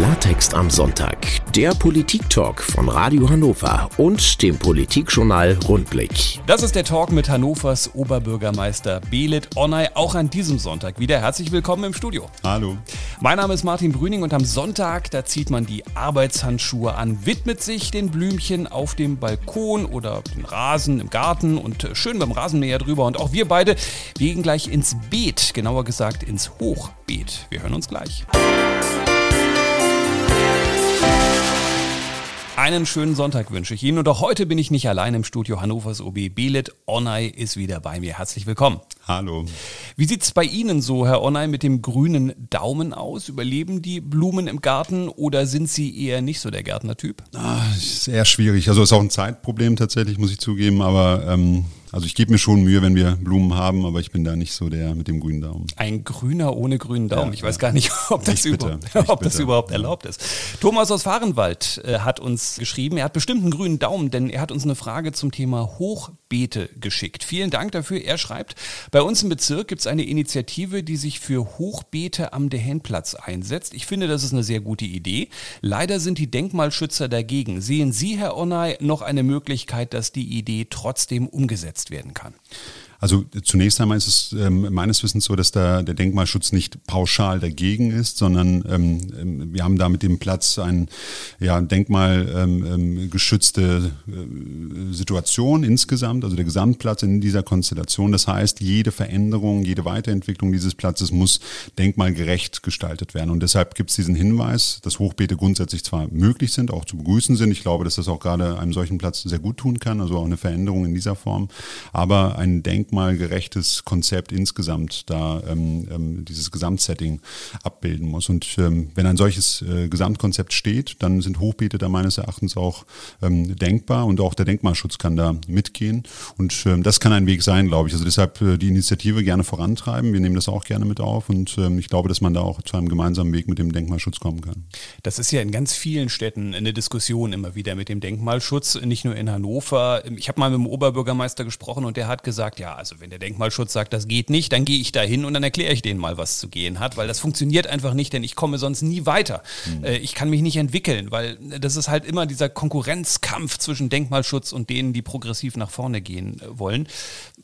Klartext am Sonntag, der Politik-Talk von Radio Hannover und dem Politikjournal Rundblick. Das ist der Talk mit Hannovers Oberbürgermeister Belit Onay, auch an diesem Sonntag wieder. Herzlich willkommen im Studio. Hallo. Mein Name ist Martin Brüning und am Sonntag, da zieht man die Arbeitshandschuhe an, widmet sich den Blümchen auf dem Balkon oder den Rasen im Garten und schön beim Rasenmäher drüber. Und auch wir beide, wir gehen gleich ins Beet, genauer gesagt ins Hochbeet. Wir hören uns gleich. Einen schönen Sonntag wünsche ich Ihnen. Und auch heute bin ich nicht allein im Studio Hannovers OB. Belit Onay ist wieder bei mir. Herzlich willkommen. Hallo. Wie sieht es bei Ihnen so, Herr Onay, mit dem grünen Daumen aus? Überleben die Blumen im Garten oder sind Sie eher nicht so der Gärtnertyp? Ah, ist eher schwierig. Also ist auch ein Zeitproblem tatsächlich, muss ich zugeben. Aber ähm, also ich gebe mir schon Mühe, wenn wir Blumen haben, aber ich bin da nicht so der mit dem grünen Daumen. Ein grüner ohne grünen Daumen. Ja, ich weiß gar nicht, ob, das, über, ob das, überhaupt erlaubt ist. Thomas aus Fahrenwald äh, hat uns geschrieben, er hat bestimmt einen grünen Daumen, denn er hat uns eine Frage zum Thema Hochbeete geschickt. Vielen Dank dafür. Er schreibt, bei uns im Bezirk gibt es eine Initiative, die sich für Hochbeete am Dehenplatz einsetzt. Ich finde, das ist eine sehr gute Idee. Leider sind die Denkmalschützer dagegen. Sehen Sie, Herr Onay, noch eine Möglichkeit, dass die Idee trotzdem umgesetzt werden kann? Also zunächst einmal ist es ähm, meines Wissens so, dass da der Denkmalschutz nicht pauschal dagegen ist, sondern ähm, ähm wir haben da mit dem Platz ein ja, denkmalgeschützte ähm, äh, Situation insgesamt, also der Gesamtplatz in dieser Konstellation. Das heißt, jede Veränderung, jede Weiterentwicklung dieses Platzes muss denkmalgerecht gestaltet werden. Und deshalb gibt es diesen Hinweis, dass Hochbeete grundsätzlich zwar möglich sind, auch zu begrüßen sind. Ich glaube, dass das auch gerade einem solchen Platz sehr gut tun kann, also auch eine Veränderung in dieser Form. Aber ein Denk denkmalgerechtes Konzept insgesamt da ähm, ähm, dieses Gesamtsetting abbilden muss. Und ähm, wenn ein solches äh, Gesamtkonzept steht, dann sind Hochbeete da meines Erachtens auch ähm, denkbar und auch der Denkmalschutz kann da mitgehen. Und ähm, das kann ein Weg sein, glaube ich. Also deshalb äh, die Initiative gerne vorantreiben. Wir nehmen das auch gerne mit auf und ähm, ich glaube, dass man da auch zu einem gemeinsamen Weg mit dem Denkmalschutz kommen kann. Das ist ja in ganz vielen Städten eine Diskussion immer wieder mit dem Denkmalschutz, nicht nur in Hannover. Ich habe mal mit dem Oberbürgermeister gesprochen und der hat gesagt, ja, also wenn der Denkmalschutz sagt, das geht nicht, dann gehe ich da hin und dann erkläre ich denen mal, was zu gehen hat, weil das funktioniert einfach nicht, denn ich komme sonst nie weiter. Mhm. ich kann mich nicht entwickeln, weil das ist halt immer dieser Konkurrenzkampf zwischen Denkmalschutz und denen, die progressiv nach vorne gehen äh, wollen.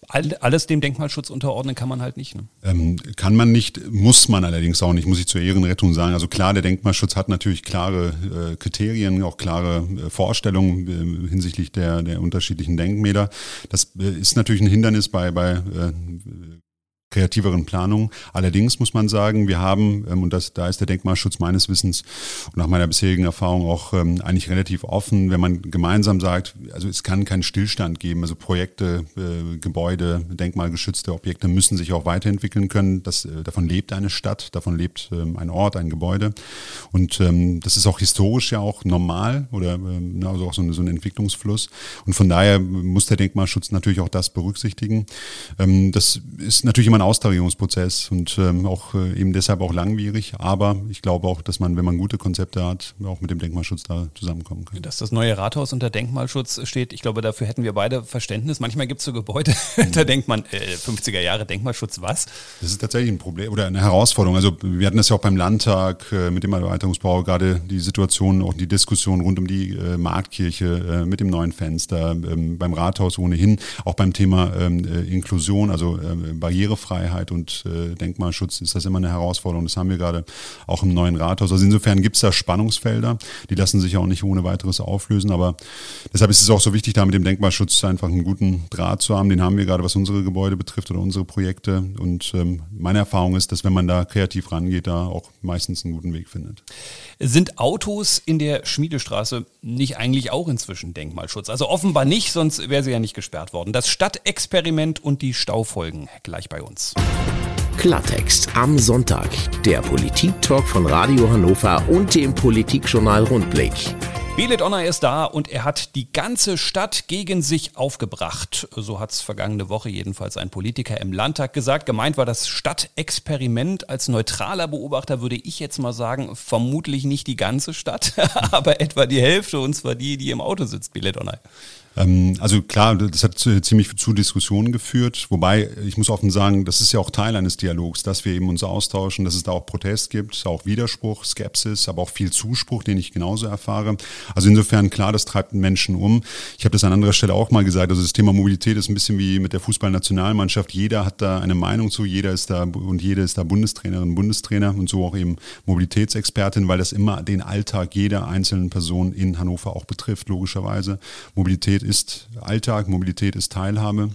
Alles dem Denkmalschutz unterordnen kann man halt nicht. Ne? Ähm, kann man nicht, muss man allerdings auch nicht, muss ich zur Ehrenrettung sagen. Also klar, der Denkmalschutz hat natürlich klare äh, Kriterien, auch klare äh, Vorstellungen äh, hinsichtlich der, der unterschiedlichen Denkmäler. Das äh, ist natürlich ein Hindernis bei bei, äh, kreativeren Planung. Allerdings muss man sagen, wir haben, ähm, und das, da ist der Denkmalschutz meines Wissens und nach meiner bisherigen Erfahrung auch ähm, eigentlich relativ offen, wenn man gemeinsam sagt, also es kann keinen Stillstand geben, also Projekte, äh, Gebäude, denkmalgeschützte Objekte müssen sich auch weiterentwickeln können. Das, äh, davon lebt eine Stadt, davon lebt ähm, ein Ort, ein Gebäude. Und das ist auch historisch ja auch normal oder ähm, also auch so, ein Entwicklungsfluss. Und von daher muss der Denkmalschutz natürlich auch das berücksichtigen. Das ist natürlich immer ein Austariierungsprozess und ähm, auch äh, eben deshalb auch langwierig. Aber ich glaube auch, dass man, wenn man gute Konzepte hat, auch mit dem Denkmalschutz da zusammenkommen kann. Dass das neue Rathaus unter Denkmalschutz steht, ich glaube, dafür hätten wir beide Verständnis. Manchmal gibt es so Gebäude, da denkt man, äh, 50er Jahre Denkmalschutz, was? Das ist tatsächlich ein Problem oder eine Herausforderung. Also wir hatten das ja auch beim Landtag äh, mit dem Erweiterungsbau, gerade die Situation, auch die Diskussion rund um die äh, Marktkirche äh, mit dem neuen Fenster, ähm, beim Rathaus ohnehin, auch beim Thema ähm, äh, Inklusion, also ähm, Barrierefreiheit Freiheit und äh, Denkmalschutz ist das immer eine Herausforderung. Das haben wir gerade auch im neuen Rathaus. Also insofern gibt es da Spannungsfelder, die lassen sich auch nicht ohne weiteres auflösen. Aber deshalb ist es auch so wichtig, da mit dem Denkmalschutz einfach einen guten Draht zu haben. Den haben wir gerade, was unsere Gebäude betrifft oder unsere Projekte. Und ähm, meine Erfahrung ist, dass wenn man da kreativ rangeht, da auch meistens einen guten Weg findet. Sind Autos in der Schmiedestraße nicht eigentlich auch inzwischen Denkmalschutz? Also offenbar nicht, sonst wäre sie ja nicht gesperrt worden. Das Stadtexperiment und die Staufolgen gleich bei uns. Klartext am Sonntag. Der Politik-Talk von Radio Hannover und dem Politikjournal Rundblick. Belet Onner ist da und er hat die ganze Stadt gegen sich aufgebracht. So hat es vergangene Woche jedenfalls ein Politiker im Landtag gesagt. Gemeint war das Stadtexperiment. Als neutraler Beobachter würde ich jetzt mal sagen, vermutlich nicht die ganze Stadt, aber etwa die Hälfte und zwar die, die im Auto sitzt, Belet Onner. Ähm, also klar, das hat ziemlich zu Diskussionen geführt, wobei ich muss offen sagen, das ist ja auch Teil eines Dialogs, dass wir eben uns austauschen, dass es da auch Protest gibt, auch Widerspruch, Skepsis, aber auch viel Zuspruch, den ich genauso erfahre. Also insofern klar, das treibt Menschen um. Ich habe das an anderer Stelle auch mal gesagt, also das Thema Mobilität ist ein bisschen wie mit der Fußballnationalmannschaft. Jeder hat da eine Meinung zu, jeder ist da und jede ist da Bundestrainerin, Bundestrainer und so auch eben Mobilitätsexpertin, weil das immer den Alltag jeder einzelnen Person in Hannover auch betrifft, logischerweise. Mobilität ist Alltag, Mobilität ist Teilhabe.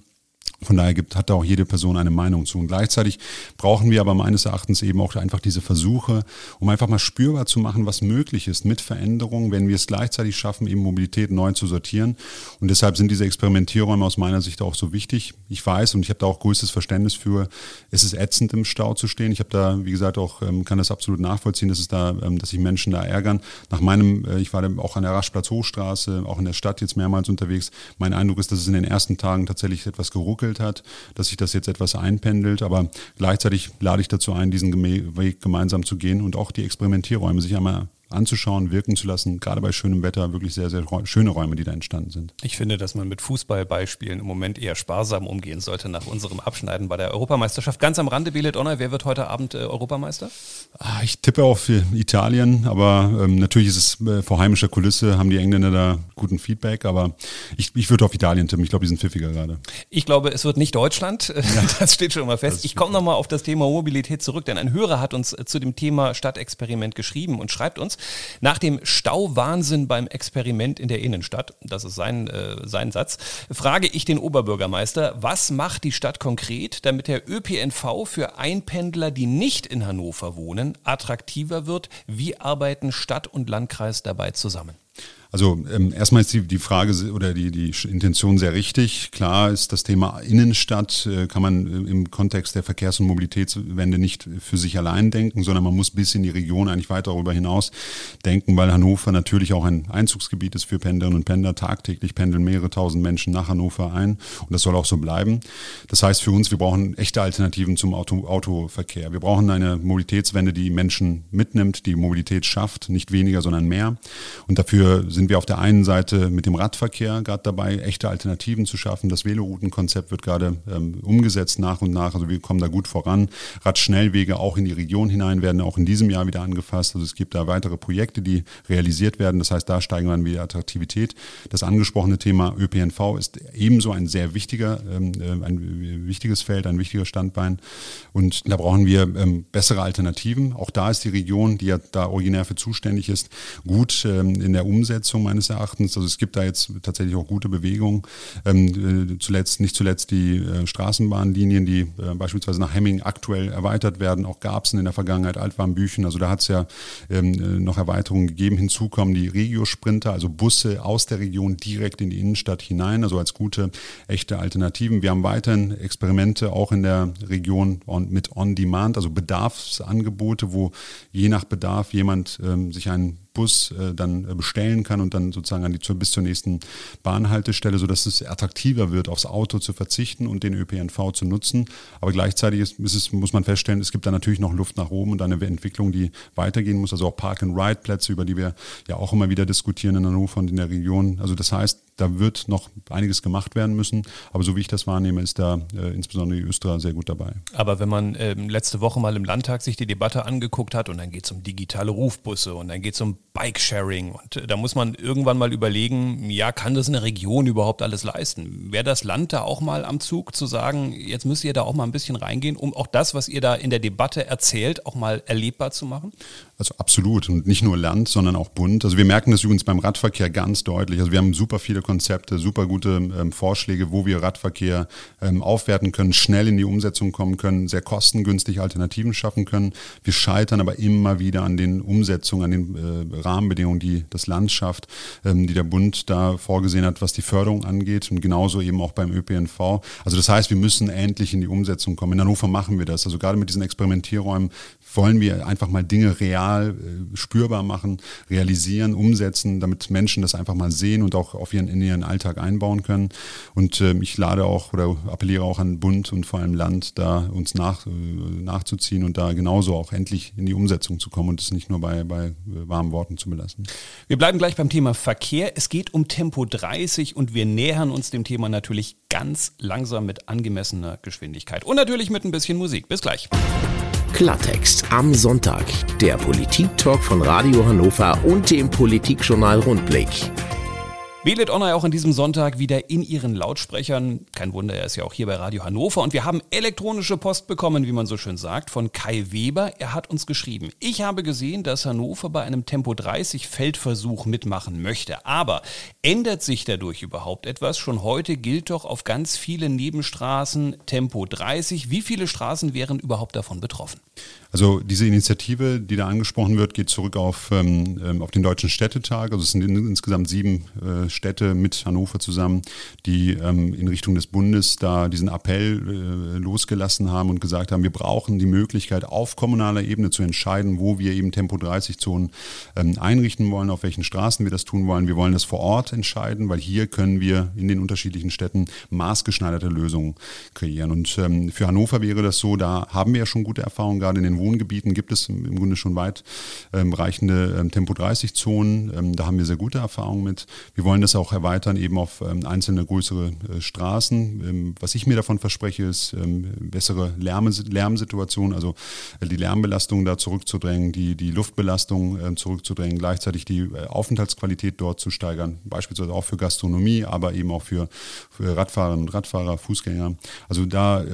Von daher gibt, hat da auch jede Person eine Meinung zu. Und gleichzeitig brauchen wir aber meines Erachtens eben auch einfach diese Versuche, um einfach mal spürbar zu machen, was möglich ist mit Veränderungen, wenn wir es gleichzeitig schaffen, eben Mobilität neu zu sortieren. Und deshalb sind diese Experimentierräume aus meiner Sicht auch so wichtig. Ich weiß und ich habe da auch größtes Verständnis für, es ist ätzend im Stau zu stehen. Ich habe da, wie gesagt, auch, ähm, kann das absolut nachvollziehen, dass es da, ähm, dass sich Menschen da ärgern. Nach meinem, äh, ich war auch an der Raschplatz Hochstraße, auch in der Stadt jetzt mehrmals unterwegs. Mein Eindruck ist, dass es in den ersten Tagen tatsächlich etwas geruckelt entwickelt hat, dass sich das jetzt etwas einpendelt. Aber gleichzeitig lade ich dazu ein, diesen Weg gemeinsam zu gehen und auch die Experimentierräume sich einmal anzuschauen, wirken zu lassen. Gerade bei schönem Wetter wirklich sehr, sehr schöne Räume, die da entstanden sind. Ich finde, dass man mit Fußballbeispielen im Moment eher sparsam umgehen sollte nach unserem Abschneiden bei der Europameisterschaft. Ganz am Rande, Belet Honor, wer wird heute Abend äh, Europameister? Ah, ich tippe für Italien, aber ähm, natürlich ist es äh, vor heimischer Kulisse, haben die Engländer da guten Feedback, aber ich, ich würde auf Italien tippen. Ich glaube, die sind pfiffiger gerade. Ich glaube, es wird nicht Deutschland. Ja. Das steht schon mal fest. Ich komme nochmal auf das Thema Mobilität zurück, denn ein Hörer hat uns äh, zu dem Thema Stadtexperiment geschrieben und schreibt uns, nach dem Stauwahnsinn beim Experiment in der Innenstadt, das ist sein, äh, sein Satz, frage ich den Oberbürgermeister, was macht die Stadt konkret, damit der ÖPNV für Einpendler, die nicht in Hannover wohnen, attraktiver wird? Wie arbeiten Stadt und Landkreis dabei zusammen? Also ähm, erstmal ist die, die Frage oder die, die Intention sehr richtig. Klar ist das Thema Innenstadt, äh, kann man äh, im Kontext der Verkehrs- und Mobilitätswende nicht für sich allein denken, sondern man muss bis in die Region eigentlich weiter darüber hinaus denken, weil Hannover natürlich auch ein Einzugsgebiet ist für Pendlerinnen und Pendler. Tagtäglich pendeln mehrere tausend Menschen nach Hannover ein und das soll auch so bleiben. Das heißt für uns, wir brauchen echte Alternativen zum Auto, Autoverkehr. Wir brauchen eine Mobilitätswende, die Menschen mitnimmt, die Mobilität schafft, nicht weniger, sondern mehr. Und dafür sind sind wir auf der einen Seite mit dem Radverkehr gerade dabei, echte Alternativen zu schaffen. Das Veloroutenkonzept wird gerade ähm, umgesetzt nach und nach. Also wir kommen da gut voran. Radschnellwege auch in die Region hinein werden auch in diesem Jahr wieder angefasst. Also es gibt da weitere Projekte, die realisiert werden. Das heißt, da steigen wir dann wieder Attraktivität. Das angesprochene Thema ÖPNV ist ebenso ein sehr wichtiger, ähm, äh, ein wichtiges Feld, ein wichtiger Standbein. Und da brauchen wir ähm, bessere Alternativen. Auch da ist die Region, die ja da originär für zuständig ist, gut ähm, in der Umsetzung meines Erachtens. Also es gibt da jetzt tatsächlich auch gute Bewegungen. Ähm, äh, zuletzt, nicht zuletzt die äh, Straßenbahnlinien, die äh, beispielsweise nach Hemming aktuell erweitert werden. Auch gab es in der Vergangenheit Altwarmbüchen. Also da hat es ja ähm, äh, noch Erweiterungen gegeben. Hinzu kommen die Regio-Sprinter, also Busse aus der Region direkt in die Innenstadt hinein, also als gute, echte Alternativen. Wir haben weiterhin Experimente auch in der Region on, mit On-Demand, also Bedarfsangebote, wo je nach Bedarf jemand ähm, sich einen Bus äh, dann äh, bestellen kann und dann sozusagen an die, bis zur nächsten Bahnhaltestelle, sodass es attraktiver wird, aufs Auto zu verzichten und den ÖPNV zu nutzen. Aber gleichzeitig ist, ist es, muss man feststellen, es gibt da natürlich noch Luft nach oben und eine Entwicklung, die weitergehen muss. Also auch Park-and-Ride-Plätze, über die wir ja auch immer wieder diskutieren in Hannover und in der Region. Also das heißt, da wird noch einiges gemacht werden müssen. Aber so wie ich das wahrnehme, ist da äh, insbesondere die Östra sehr gut dabei. Aber wenn man ähm, letzte Woche mal im Landtag sich die Debatte angeguckt hat und dann geht es um digitale Rufbusse und dann geht es um Bike-Sharing und äh, da muss man irgendwann mal überlegen, ja, kann das eine Region überhaupt alles leisten? Wäre das Land da auch mal am Zug zu sagen, jetzt müsst ihr da auch mal ein bisschen reingehen, um auch das, was ihr da in der Debatte erzählt, auch mal erlebbar zu machen? Also absolut und nicht nur Land, sondern auch Bund. Also wir merken das übrigens beim Radverkehr ganz deutlich. Also wir haben super viele Konzepte, super gute ähm, Vorschläge, wo wir Radverkehr ähm, aufwerten können, schnell in die Umsetzung kommen können, sehr kostengünstig Alternativen schaffen können. Wir scheitern aber immer wieder an den Umsetzungen, an den äh, Rahmenbedingungen, die das Land schafft, ähm, die der Bund da vorgesehen hat, was die Förderung angeht und genauso eben auch beim ÖPNV. Also das heißt, wir müssen endlich in die Umsetzung kommen. In Hannover machen wir das. Also gerade mit diesen Experimentierräumen wollen wir einfach mal Dinge real äh, spürbar machen, realisieren, umsetzen, damit Menschen das einfach mal sehen und auch auf ihren in ihren Alltag einbauen können. Und äh, ich lade auch oder appelliere auch an Bund und vor allem Land, da uns nach, äh, nachzuziehen und da genauso auch endlich in die Umsetzung zu kommen und es nicht nur bei, bei äh, warmen Worten zu belassen. Wir bleiben gleich beim Thema Verkehr. Es geht um Tempo 30 und wir nähern uns dem Thema natürlich ganz langsam mit angemessener Geschwindigkeit und natürlich mit ein bisschen Musik. Bis gleich. Klartext am Sonntag. Der Politik-Talk von Radio Hannover und dem Politikjournal Rundblick. Wählet Honor auch an diesem Sonntag wieder in ihren Lautsprechern. Kein Wunder, er ist ja auch hier bei Radio Hannover. Und wir haben elektronische Post bekommen, wie man so schön sagt, von Kai Weber. Er hat uns geschrieben, ich habe gesehen, dass Hannover bei einem Tempo 30 Feldversuch mitmachen möchte. Aber ändert sich dadurch überhaupt etwas? Schon heute gilt doch auf ganz vielen Nebenstraßen Tempo 30. Wie viele Straßen wären überhaupt davon betroffen? Also diese Initiative, die da angesprochen wird, geht zurück auf, ähm, ähm, auf den Deutschen Städtetag. Also es sind insgesamt sieben äh, Städte mit Hannover zusammen, die ähm, in Richtung des Bundes da diesen Appell äh, losgelassen haben und gesagt haben, wir brauchen die Möglichkeit auf kommunaler Ebene zu entscheiden, wo wir eben Tempo 30 Zonen ähm, einrichten wollen, auf welchen Straßen wir das tun wollen. Wir wollen das vor Ort entscheiden, weil hier können wir in den unterschiedlichen Städten maßgeschneiderte Lösungen kreieren. Und ähm, für Hannover wäre das so, da haben wir ja schon gute Erfahrungen, gerade in den Wohngebieten gibt es im Grunde schon weit ähm, reichende ähm, Tempo-30-Zonen. Ähm, da haben wir sehr gute Erfahrungen mit. Wir wollen das auch erweitern eben auf ähm, einzelne größere äh, Straßen. Ähm, was ich mir davon verspreche, ist ähm, bessere Lärm Lärmsituationen, also äh, die Lärmbelastung da zurückzudrängen, die, die Luftbelastung äh, zurückzudrängen, gleichzeitig die äh, Aufenthaltsqualität dort zu steigern, beispielsweise auch für Gastronomie, aber eben auch für, für Radfahrerinnen und Radfahrer, Fußgänger. Also da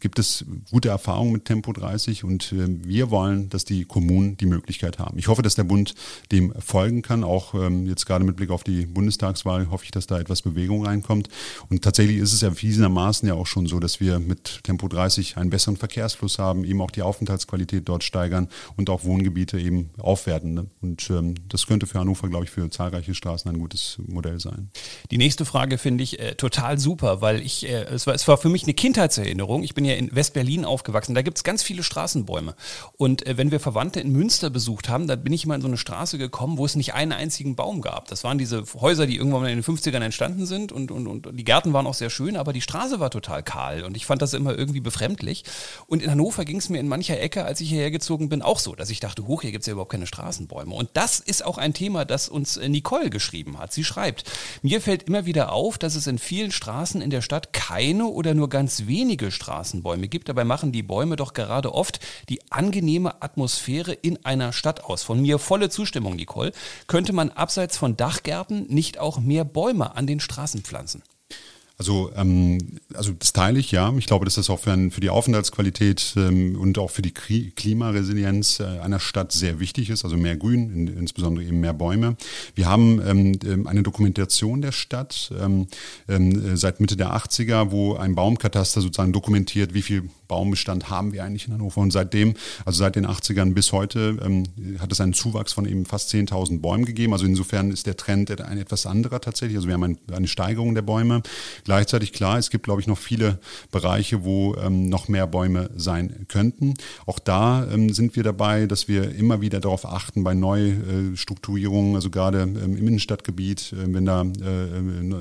gibt es gute Erfahrungen mit Tempo 30 und wir wollen, dass die Kommunen die Möglichkeit haben. Ich hoffe, dass der Bund dem folgen kann. Auch ähm, jetzt gerade mit Blick auf die Bundestagswahl hoffe ich, dass da etwas Bewegung reinkommt. Und tatsächlich ist es ja erwiesenermaßen ja auch schon so, dass wir mit Tempo 30 einen besseren Verkehrsfluss haben, eben auch die Aufenthaltsqualität dort steigern und auch Wohngebiete eben aufwerten. Ne? Und ähm, das könnte für Hannover, glaube ich, für zahlreiche Straßen ein gutes Modell sein. Die nächste Frage finde ich äh, total super, weil ich, äh, es, war, es war für mich eine Kindheitserinnerung. Ich bin ja in West-Berlin aufgewachsen. Da gibt es ganz viele Straßenbäume. Und äh, wenn wir Verwandte in Münster besucht haben, dann bin ich mal in so eine Straße gekommen, wo es nicht einen einzigen Baum gab. Das waren diese Häuser, die irgendwann in den 50ern entstanden sind und, und, und die Gärten waren auch sehr schön, aber die Straße war total kahl und ich fand das immer irgendwie befremdlich. Und in Hannover ging es mir in mancher Ecke, als ich hierher gezogen bin, auch so, dass ich dachte, hoch, hier gibt es ja überhaupt keine Straßenbäume. Und das ist auch ein Thema, das uns äh, Nicole geschrieben hat. Sie schreibt, mir fällt immer wieder auf, dass es in vielen Straßen in der Stadt keine oder nur ganz wenige Straßenbäume gibt. Dabei machen die Bäume doch gerade oft die angenehme Atmosphäre in einer Stadt aus. Von mir volle Zustimmung, Nicole. Könnte man abseits von Dachgärten nicht auch mehr Bäume an den Straßen pflanzen? Also, ähm, also das teile ich, ja. Ich glaube, dass das auch für, für die Aufenthaltsqualität ähm, und auch für die Klimaresilienz äh, einer Stadt sehr wichtig ist. Also mehr Grün, in, insbesondere eben mehr Bäume. Wir haben ähm, ähm eine Dokumentation der Stadt ähm, ähm, seit Mitte der 80er, wo ein Baumkataster sozusagen dokumentiert, wie viel Baumbestand haben wir eigentlich in Hannover. Und seitdem, also seit den 80ern bis heute, ähm, hat es einen Zuwachs von eben fast 10.000 Bäumen gegeben. Also insofern ist der Trend ein etwas anderer tatsächlich. Also wir haben ein, eine Steigerung der Bäume. Gleichzeitig klar, es gibt, glaube ich, noch viele Bereiche, wo ähm, noch mehr Bäume sein könnten. Auch da ähm, sind wir dabei, dass wir immer wieder darauf achten bei Neustrukturierungen, also gerade ähm, im Innenstadtgebiet, äh, wenn da äh, äh,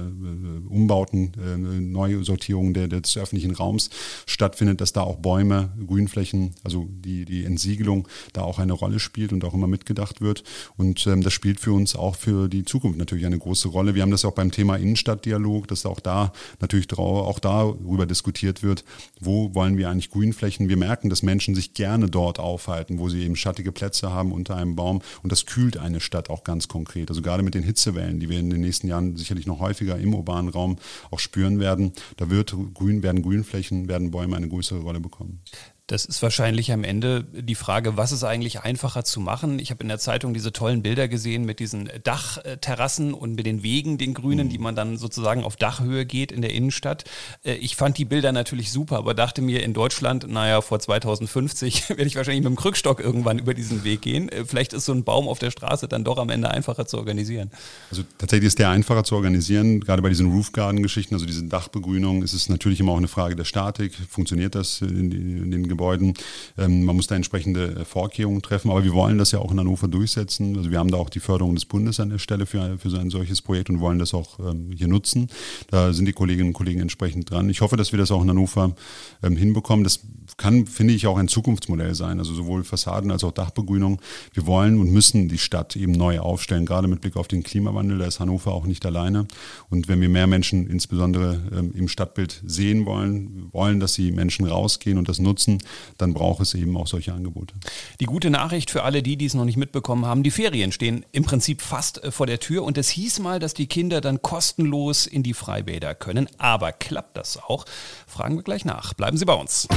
Umbauten, äh, Neusortierungen des öffentlichen Raums stattfindet, dass da auch Bäume, Grünflächen, also die, die Entsiegelung da auch eine Rolle spielt und auch immer mitgedacht wird. Und ähm, das spielt für uns auch für die Zukunft natürlich eine große Rolle. Wir haben das auch beim Thema Innenstadtdialog, dass auch da natürlich auch darüber diskutiert wird, wo wollen wir eigentlich Grünflächen. Wir merken, dass Menschen sich gerne dort aufhalten, wo sie eben schattige Plätze haben unter einem Baum. Und das kühlt eine Stadt auch ganz konkret. Also gerade mit den Hitzewellen, die wir in den nächsten Jahren sicherlich noch häufiger im urbanen Raum auch spüren werden, da wird Grün, werden Grünflächen, werden Bäume eine größere Rolle bekommen. Das ist wahrscheinlich am Ende die Frage, was ist eigentlich einfacher zu machen? Ich habe in der Zeitung diese tollen Bilder gesehen mit diesen Dachterrassen und mit den Wegen, den grünen, mhm. die man dann sozusagen auf Dachhöhe geht in der Innenstadt. Äh, ich fand die Bilder natürlich super, aber dachte mir in Deutschland, naja, vor 2050 werde ich wahrscheinlich mit dem Krückstock irgendwann über diesen Weg gehen. Äh, vielleicht ist so ein Baum auf der Straße dann doch am Ende einfacher zu organisieren. Also tatsächlich ist der einfacher zu organisieren, gerade bei diesen Roofgarden-Geschichten, also diese Dachbegrünung, ist es natürlich immer auch eine Frage der Statik. Funktioniert das in, den Gebäuden? Gebäuden. Ähm, man muss da entsprechende äh, Vorkehrungen treffen, aber wir wollen das ja auch in Hannover durchsetzen. Also wir haben da auch die Förderung des Bundes an der Stelle für, für so ein solches Projekt und wollen das auch ähm, hier nutzen. Da sind die Kolleginnen und Kollegen entsprechend dran. Ich hoffe, dass wir das auch in Hannover ähm, hinbekommen. Das kann, finde ich, auch ein Zukunftsmodell sein, also sowohl Fassaden als auch Dachbegrünung. Wir wollen und müssen die Stadt eben neu aufstellen, gerade mit Blick auf den Klimawandel. Da ist Hannover auch nicht alleine. Und wenn wir mehr Menschen insbesondere ähm, im Stadtbild sehen wollen, wollen, dass die Menschen rausgehen und das nutzen, dann braucht es eben auch solche Angebote. Die gute Nachricht für alle die, die es noch nicht mitbekommen haben, die Ferien stehen im Prinzip fast äh, vor der Tür und es hieß mal, dass die Kinder dann kostenlos in die Freibäder können. Aber klappt das auch? Fragen wir gleich nach. Bleiben Sie bei uns.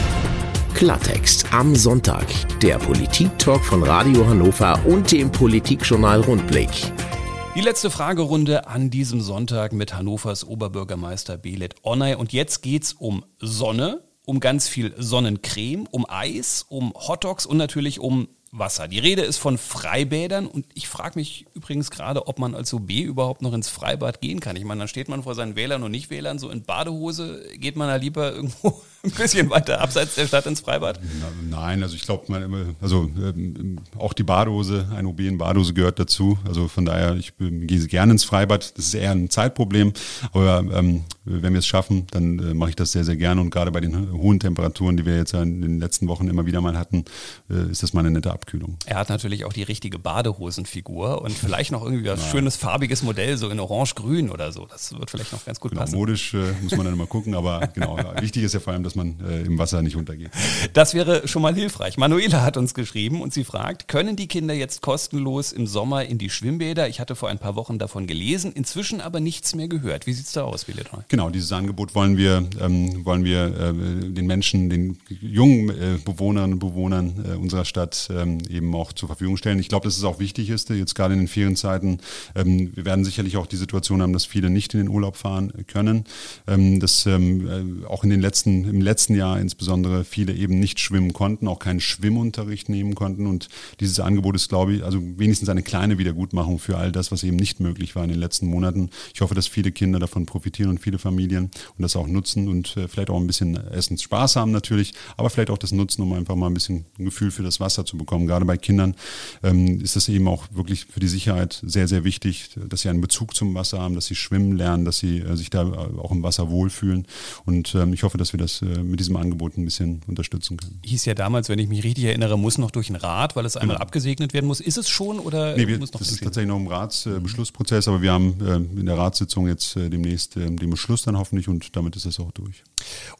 Klartext am Sonntag. Der Politik-Talk von Radio Hannover und dem Politikjournal Rundblick. Die letzte Fragerunde an diesem Sonntag mit Hannovers Oberbürgermeister Belet Onay. Und jetzt geht's um Sonne, um ganz viel Sonnencreme, um Eis, um Hotdogs und natürlich um Wasser. Die Rede ist von Freibädern und ich frage mich übrigens gerade, ob man als OB überhaupt noch ins Freibad gehen kann. Ich meine, dann steht man vor seinen Wählern und Nichtwählern so in Badehose, geht man da lieber irgendwo ein bisschen weiter abseits der Stadt ins Freibad? Nein, also ich glaube, also ähm, auch die Badehose, ein OB in Badehose gehört dazu. Also von daher, ich ähm, gehe gerne ins Freibad. Das ist eher ein Zeitproblem, aber ähm, wenn wir es schaffen, dann äh, mache ich das sehr, sehr gerne. Und gerade bei den hohen Temperaturen, die wir jetzt in den letzten Wochen immer wieder mal hatten, äh, ist das mal eine nette Abkühlung. Er hat natürlich auch die richtige Badehosenfigur und vielleicht noch irgendwie ein schönes farbiges Modell, so in orange-grün oder so. Das wird vielleicht noch ganz gut genau, passen. Modisch äh, muss man dann mal gucken, aber genau, wichtig ist ja vor allem, dass man äh, im Wasser nicht untergeht. Das wäre schon mal hilfreich. Manuela hat uns geschrieben und sie fragt, können die Kinder jetzt kostenlos im Sommer in die Schwimmbäder? Ich hatte vor ein paar Wochen davon gelesen, inzwischen aber nichts mehr gehört. Wie sieht es da aus, Willedroy? Genau, dieses Angebot wollen wir, ähm, wollen wir äh, den Menschen, den jungen äh, Bewohnerinnen und Bewohnern äh, unserer Stadt ähm, eben auch zur Verfügung stellen. Ich glaube, dass es auch wichtig ist, jetzt gerade in den Ferienzeiten. Ähm, wir werden sicherlich auch die Situation haben, dass viele nicht in den Urlaub fahren können. Ähm, dass ähm, äh, auch in den letzten, im letzten Jahr insbesondere viele eben nicht schwimmen konnten, auch keinen Schwimmunterricht nehmen konnten. Und dieses Angebot ist, glaube ich, also wenigstens eine kleine Wiedergutmachung für all das, was eben nicht möglich war in den letzten Monaten. Ich hoffe, dass viele Kinder davon profitieren und viele Familien und das auch nutzen und äh, vielleicht auch ein bisschen Essensspaß haben natürlich, aber vielleicht auch das nutzen, um einfach mal ein bisschen ein Gefühl für das Wasser zu bekommen. Gerade bei Kindern ähm, ist das eben auch wirklich für die Sicherheit sehr, sehr wichtig, dass sie einen Bezug zum Wasser haben, dass sie schwimmen lernen, dass sie äh, sich da äh, auch im Wasser wohlfühlen. Und ähm, ich hoffe, dass wir das äh, mit diesem Angebot ein bisschen unterstützen können. Hieß ja damals, wenn ich mich richtig erinnere, muss noch durch ein Rat, weil es einmal genau. abgesegnet werden muss. Ist es schon oder nee, wir, muss noch Das ist tatsächlich noch im Ratsbeschlussprozess, aber wir haben äh, in der Ratssitzung jetzt äh, demnächst äh, den Beschluss dann hoffentlich und damit ist es auch durch.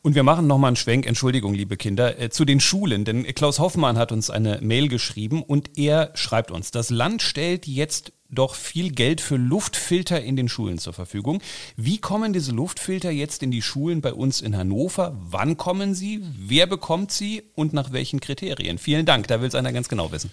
Und wir machen nochmal einen Schwenk, Entschuldigung, liebe Kinder, äh, zu den Schulen. Denn Klaus Hoffmann hat uns eine Mail geschrieben und er schreibt uns, das Land stellt jetzt doch viel Geld für Luftfilter in den Schulen zur Verfügung. Wie kommen diese Luftfilter jetzt in die Schulen bei uns in Hannover? Wann kommen sie? Wer bekommt sie und nach welchen Kriterien? Vielen Dank, da will es einer ganz genau wissen.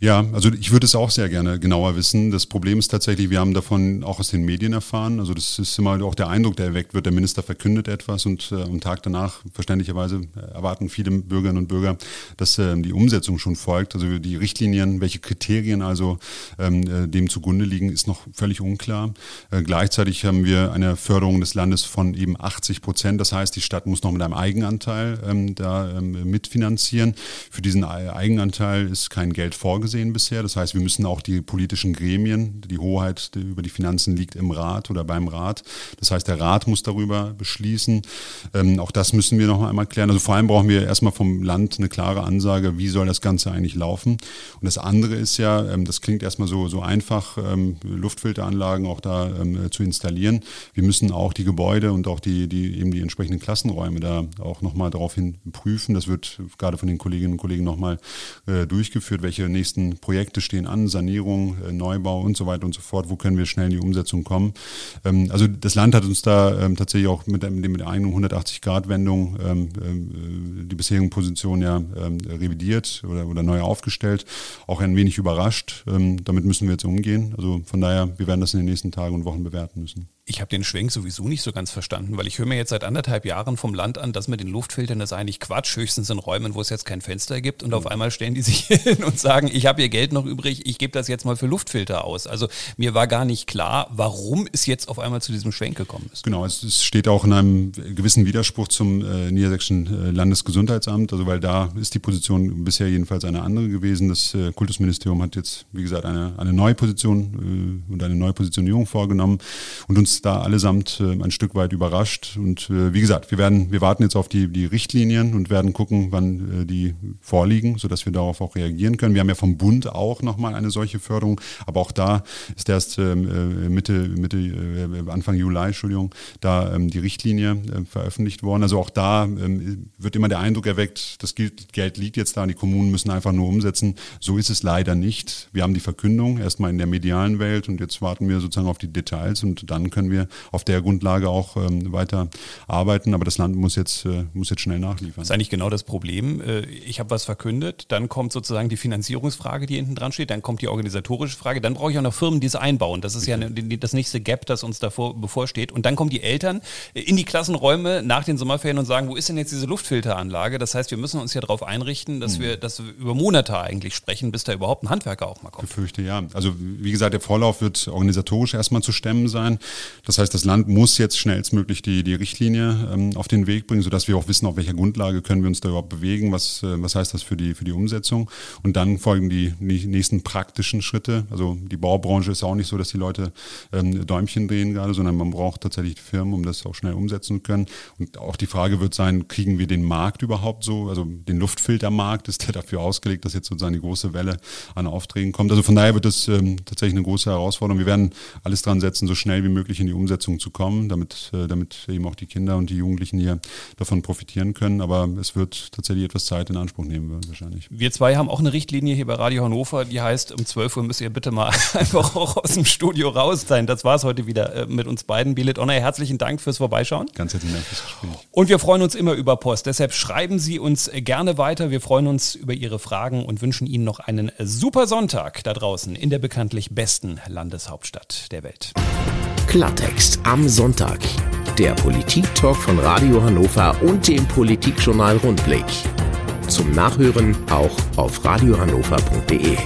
Ja, also ich würde es auch sehr gerne genauer wissen. Das Problem ist tatsächlich, wir haben davon auch aus den Medien erfahren. Also das ist immer auch der Eindruck, der erweckt wird. Der Minister verkündet etwas und äh, am Tag danach, verständlicherweise, äh, erwarten viele Bürgerinnen und Bürger, dass äh, die Umsetzung schon folgt. Also die Richtlinien, welche Kriterien also ähm, äh, dem zugrunde liegen, ist noch völlig unklar. Äh, gleichzeitig haben wir eine Förderung des Landes von eben 80 Prozent. Das heißt, die Stadt muss noch mit einem Eigenanteil ähm, da ähm, mitfinanzieren. Für diesen Eigenanteil ist kein Geld vorgesehen vorgesehen bisher. Das heißt, wir müssen auch die politischen Gremien, die Hoheit über die Finanzen liegt im Rat oder beim Rat. Das heißt, der Rat muss darüber beschließen. Ähm, auch das müssen wir noch einmal klären. Also vor allem brauchen wir erstmal vom Land eine klare Ansage, wie soll das Ganze eigentlich laufen. Und das andere ist ja, ähm, das klingt erstmal so, so einfach, ähm, Luftfilteranlagen auch da ähm, zu installieren. Wir müssen auch die Gebäude und auch die, die eben die entsprechenden Klassenräume da auch nochmal daraufhin prüfen. Das wird gerade von den Kolleginnen und Kollegen nochmal äh, durchgeführt, welche nächsten nächsten Projekte stehen an, Sanierung, äh, Neubau und so weiter und so fort. Wo können wir schnell in die Umsetzung kommen? Ähm, also das Land hat uns da ähm, tatsächlich auch mit, mit der eigenen 180-Grad-Wendung ähm, äh, die bisherigen Positionen ja revidiert oder, oder neu aufgestellt. Auch ein wenig überrascht. damit müssen wir jetzt umgehen. Also von daher, wir werden das in den nächsten Tagen und Wochen bewerten müssen. Ich habe den Schwenk sowieso nicht so ganz verstanden, weil ich höre mir jetzt seit anderthalb Jahren vom Land an, dass mit den Luftfiltern das eigentlich Quatsch, höchstens in Räumen, wo es jetzt kein Fenster gibt und auf mhm. einmal stellen die sich hin und sagen, ich habe hier Geld noch übrig, ich gebe das jetzt mal für Luftfilter aus. Also mir war gar nicht klar, warum es jetzt auf einmal zu diesem Schwenk gekommen ist. Genau, es, steht auch in einem gewissen Widerspruch zum äh, Niedersächsischen äh, Landesgesundheitsamt, also weil da ist die Position bisher jedenfalls eine andere gewesen. Das äh, Kultusministerium hat jetzt, wie gesagt, eine, eine neue Position äh, und eine neue Positionierung vorgenommen und uns da allesamt äh, ein Stück weit überrascht. Und wie gesagt, wir werden, wir warten jetzt auf die, die Richtlinien und werden gucken, wann die vorliegen, sodass wir darauf auch reagieren können. Wir haben ja vom Bund auch nochmal eine solche Förderung, aber auch da ist erst ähm, äh, Mitte, Mitte äh, Anfang Juli, Entschuldigung, da ähm, die Richtlinie äh, veröffentlicht worden. Also auch da ähm, wird immer der Eindruck erweckt, das Geld liegt jetzt da, die Kommunen müssen einfach nur umsetzen. So ist es leider nicht. Wir haben die Verkündung erstmal in der medialen Welt und jetzt warten wir sozusagen auf die Details und dann können wir auf der Grundlage auch ähm, weiter arbeiten. Aber das Land muss jetzt, äh, muss jetzt schnell nachliefern. Das ist eigentlich genau das Problem. Ich habe was verkündet, dann kommt sozusagen die Finanzierungsfrage, die hinten dran steht, dann kommt die organisatorische Frage, dann brauche ich auch noch Firmen, die es einbauen. Das ist ja eine, das nächste Gap, das uns davor bevorsteht. Und dann kommen die Eltern in die Klassenräume nach den Sommerferien und sagen, wo ist denn jetzt diese Luftfilteranlage? Das heißt, wir müssen uns ja darauf einrichten, dass, mhm. wir, wir über Monate eigentlich sprechen, bis da überhaupt ein Handwerker auch mal kommt. Ich befürchte ja. Also wie gesagt, der Vorlauf wird organisatorisch erstmal zu stemmen sein. Das heißt, das Land muss jetzt schnellstmöglich die, die Richtlinie ähm, auf den Weg bringen, sodass wir auch wissen, auf welcher Grundlage können wir uns da überhaupt bewegen, was, äh, was heißt das für die, für die Umsetzung. Und dann folgen die, die nächsten praktischen Schritte. Also die Baubranche ist auch nicht so, dass die Leute ähm, Däumchen drehen gerade, sondern man braucht tatsächlich Firmen, um das auch schnell umsetzen zu können. Und auch die Frage wird sein, kriegen wir den Markt überhaupt so, also den Luftfiltermarkt, ist der dafür ausgelegt, dass jetzt sozusagen die große Welle an Aufträgen kommt. Also von daher wird das ähm, tatsächlich eine große Herausforderung. Wir werden alles dran setzen, so schnell wie möglich in die Umsetzung zu kommen, damit, äh, damit eben auch die Kinder und die Jugendlichen hier davon profitieren können. Aber es wird tatsächlich etwas Zeit in Anspruch nehmen wahrscheinlich. Wir zwei haben auch eine Richtlinie hier bei Radio Hannover, die heißt, um 12 Uhr müsst ihr bitte mal einfach auch aus dem Studio raus sein. Das war es heute wieder äh, mit uns beiden. Bilet Honor, herzlichen Dank fürs Vorbeischauen. Ganz herzlichen Dank fürs Gespräch. Und wir freuen uns immer über Post. Deshalb schreiben Sie uns gerne weiter. Wir freuen uns über Ihre Fragen und wünschen Ihnen noch einen super Sonntag da draußen in der bekanntlich besten Landeshauptstadt der Welt. Klartext am Sonntag. Der Politik-Talk von Radio Hannover und dem Politikjournal Rundblick. Zum Nachhören auch auf radiohannover.de.